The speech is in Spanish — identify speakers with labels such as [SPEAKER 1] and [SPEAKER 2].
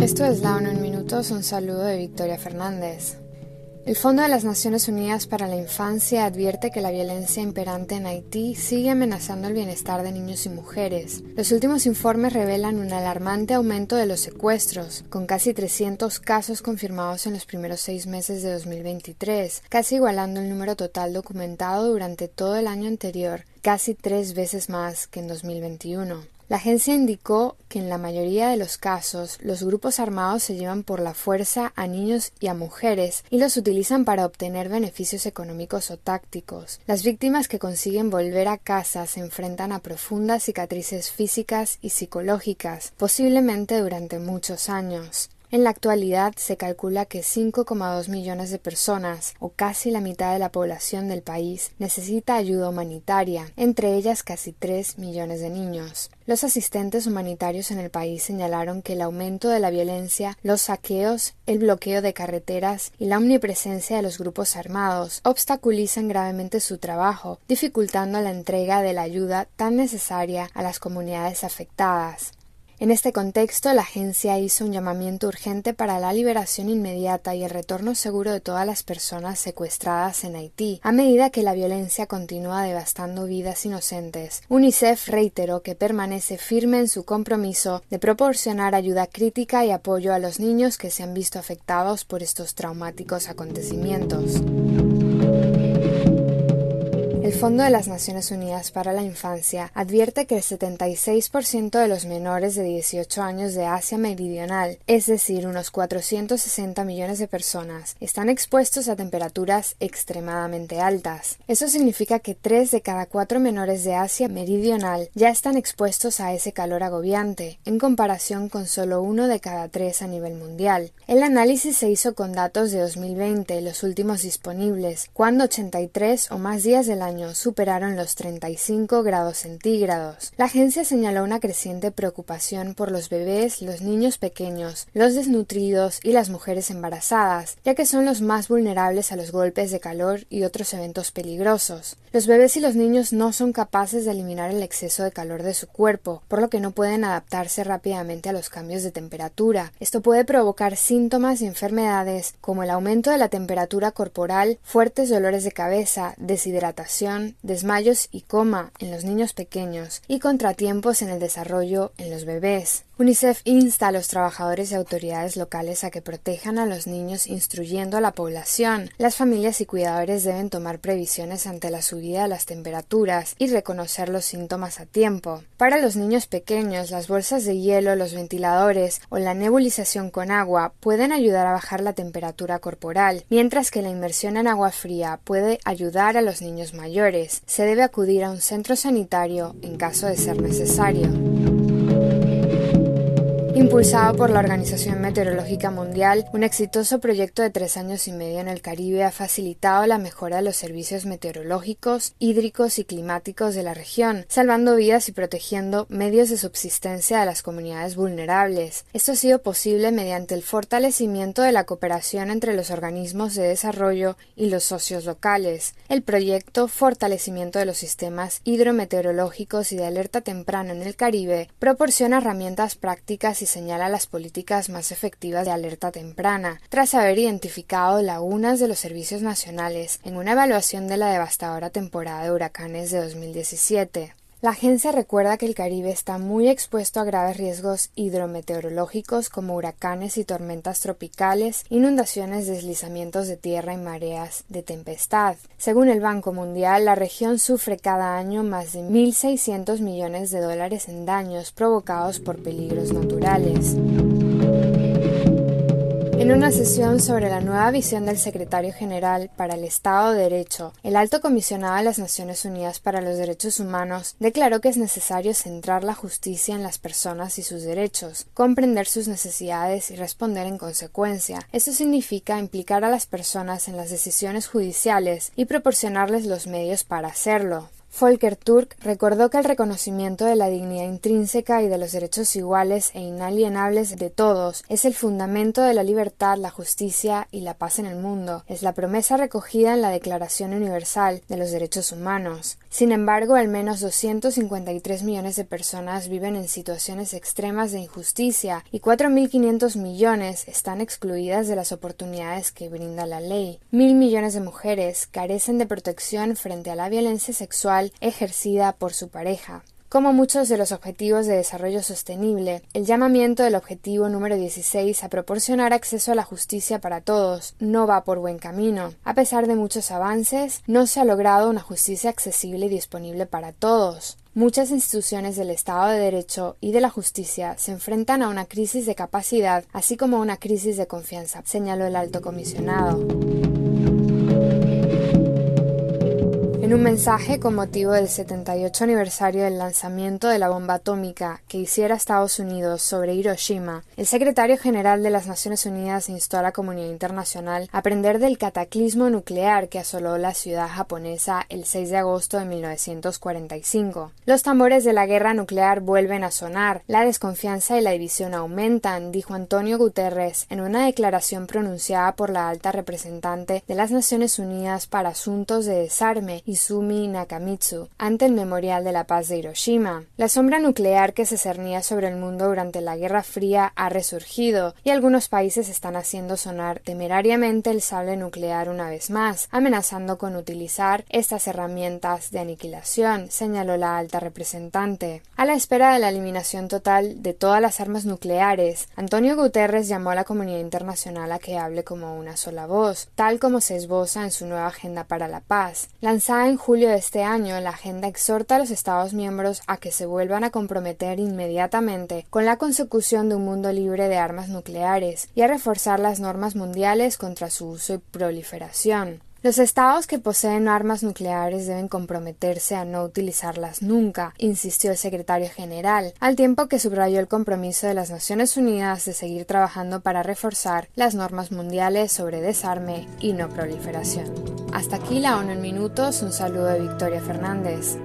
[SPEAKER 1] Esto es La ONU en Minutos, un saludo de Victoria Fernández. El Fondo de las Naciones Unidas para la Infancia advierte que la violencia imperante en Haití sigue amenazando el bienestar de niños y mujeres. Los últimos informes revelan un alarmante aumento de los secuestros, con casi 300 casos confirmados en los primeros seis meses de 2023, casi igualando el número total documentado durante todo el año anterior, casi tres veces más que en 2021. La agencia indicó que en la mayoría de los casos los grupos armados se llevan por la fuerza a niños y a mujeres y los utilizan para obtener beneficios económicos o tácticos. Las víctimas que consiguen volver a casa se enfrentan a profundas cicatrices físicas y psicológicas, posiblemente durante muchos años. En la actualidad se calcula que 5,2 millones de personas, o casi la mitad de la población del país, necesita ayuda humanitaria, entre ellas casi 3 millones de niños. Los asistentes humanitarios en el país señalaron que el aumento de la violencia, los saqueos, el bloqueo de carreteras y la omnipresencia de los grupos armados obstaculizan gravemente su trabajo, dificultando la entrega de la ayuda tan necesaria a las comunidades afectadas. En este contexto, la agencia hizo un llamamiento urgente para la liberación inmediata y el retorno seguro de todas las personas secuestradas en Haití, a medida que la violencia continúa devastando vidas inocentes. UNICEF reiteró que permanece firme en su compromiso de proporcionar ayuda crítica y apoyo a los niños que se han visto afectados por estos traumáticos acontecimientos. El Fondo de las Naciones Unidas para la Infancia advierte que el 76% de los menores de 18 años de Asia Meridional, es decir, unos 460 millones de personas, están expuestos a temperaturas extremadamente altas. Eso significa que 3 de cada 4 menores de Asia Meridional ya están expuestos a ese calor agobiante, en comparación con solo uno de cada 3 a nivel mundial. El análisis se hizo con datos de 2020, los últimos disponibles, cuando 83 o más días del año superaron los 35 grados centígrados. La agencia señaló una creciente preocupación por los bebés, los niños pequeños, los desnutridos y las mujeres embarazadas, ya que son los más vulnerables a los golpes de calor y otros eventos peligrosos. Los bebés y los niños no son capaces de eliminar el exceso de calor de su cuerpo, por lo que no pueden adaptarse rápidamente a los cambios de temperatura. Esto puede provocar síntomas y enfermedades como el aumento de la temperatura corporal, fuertes dolores de cabeza, deshidratación, desmayos y coma en los niños pequeños y contratiempos en el desarrollo en los bebés. UNICEF insta a los trabajadores y autoridades locales a que protejan a los niños instruyendo a la población. Las familias y cuidadores deben tomar previsiones ante la subida las temperaturas y reconocer los síntomas a tiempo. Para los niños pequeños, las bolsas de hielo, los ventiladores o la nebulización con agua pueden ayudar a bajar la temperatura corporal, mientras que la inmersión en agua fría puede ayudar a los niños mayores. Se debe acudir a un centro sanitario en caso de ser necesario. Impulsado por la Organización Meteorológica Mundial, un exitoso proyecto de tres años y medio en el Caribe ha facilitado la mejora de los servicios meteorológicos, hídricos y climáticos de la región, salvando vidas y protegiendo medios de subsistencia de las comunidades vulnerables. Esto ha sido posible mediante el fortalecimiento de la cooperación entre los organismos de desarrollo y los socios locales. El proyecto Fortalecimiento de los sistemas hidrometeorológicos y de alerta temprana en el Caribe proporciona herramientas prácticas y señala las políticas más efectivas de alerta temprana, tras haber identificado lagunas de los servicios nacionales en una evaluación de la devastadora temporada de huracanes de 2017. La agencia recuerda que el Caribe está muy expuesto a graves riesgos hidrometeorológicos como huracanes y tormentas tropicales, inundaciones, deslizamientos de tierra y mareas de tempestad. Según el Banco Mundial, la región sufre cada año más de 1.600 millones de dólares en daños provocados por peligros naturales. En una sesión sobre la nueva visión del secretario general para el Estado de Derecho, el alto comisionado de las Naciones Unidas para los Derechos Humanos declaró que es necesario centrar la justicia en las personas y sus derechos, comprender sus necesidades y responder en consecuencia. Esto significa implicar a las personas en las decisiones judiciales y proporcionarles los medios para hacerlo. Volker Turk recordó que el reconocimiento de la dignidad intrínseca y de los derechos iguales e inalienables de todos es el fundamento de la libertad, la justicia y la paz en el mundo. Es la promesa recogida en la Declaración Universal de los Derechos Humanos. Sin embargo, al menos 253 millones de personas viven en situaciones extremas de injusticia y 4.500 millones están excluidas de las oportunidades que brinda la ley. Mil millones de mujeres carecen de protección frente a la violencia ejercida por su pareja. Como muchos de los objetivos de desarrollo sostenible, el llamamiento del objetivo número 16 a proporcionar acceso a la justicia para todos no va por buen camino. A pesar de muchos avances, no se ha logrado una justicia accesible y disponible para todos. Muchas instituciones del Estado de Derecho y de la justicia se enfrentan a una crisis de capacidad, así como a una crisis de confianza, señaló el alto comisionado. En un mensaje con motivo del 78 aniversario del lanzamiento de la bomba atómica que hiciera Estados Unidos sobre Hiroshima, el secretario general de las Naciones Unidas instó a la comunidad internacional a aprender del cataclismo nuclear que asoló la ciudad japonesa el 6 de agosto de 1945. Los tambores de la guerra nuclear vuelven a sonar, la desconfianza y la división aumentan, dijo Antonio Guterres en una declaración pronunciada por la alta representante de las Naciones Unidas para Asuntos de Desarme y Izumi Nakamitsu ante el Memorial de la Paz de Hiroshima. La sombra nuclear que se cernía sobre el mundo durante la Guerra Fría ha resurgido y algunos países están haciendo sonar temerariamente el sable nuclear una vez más, amenazando con utilizar estas herramientas de aniquilación, señaló la alta representante. A la espera de la eliminación total de todas las armas nucleares, Antonio Guterres llamó a la comunidad internacional a que hable como una sola voz, tal como se esboza en su nueva agenda para la paz, lanzada en julio de este año, la agenda exhorta a los Estados miembros a que se vuelvan a comprometer inmediatamente con la consecución de un mundo libre de armas nucleares y a reforzar las normas mundiales contra su uso y proliferación. Los estados que poseen armas nucleares deben comprometerse a no utilizarlas nunca, insistió el secretario general, al tiempo que subrayó el compromiso de las Naciones Unidas de seguir trabajando para reforzar las normas mundiales sobre desarme y no proliferación. Hasta aquí la ONU en minutos, un saludo de Victoria Fernández.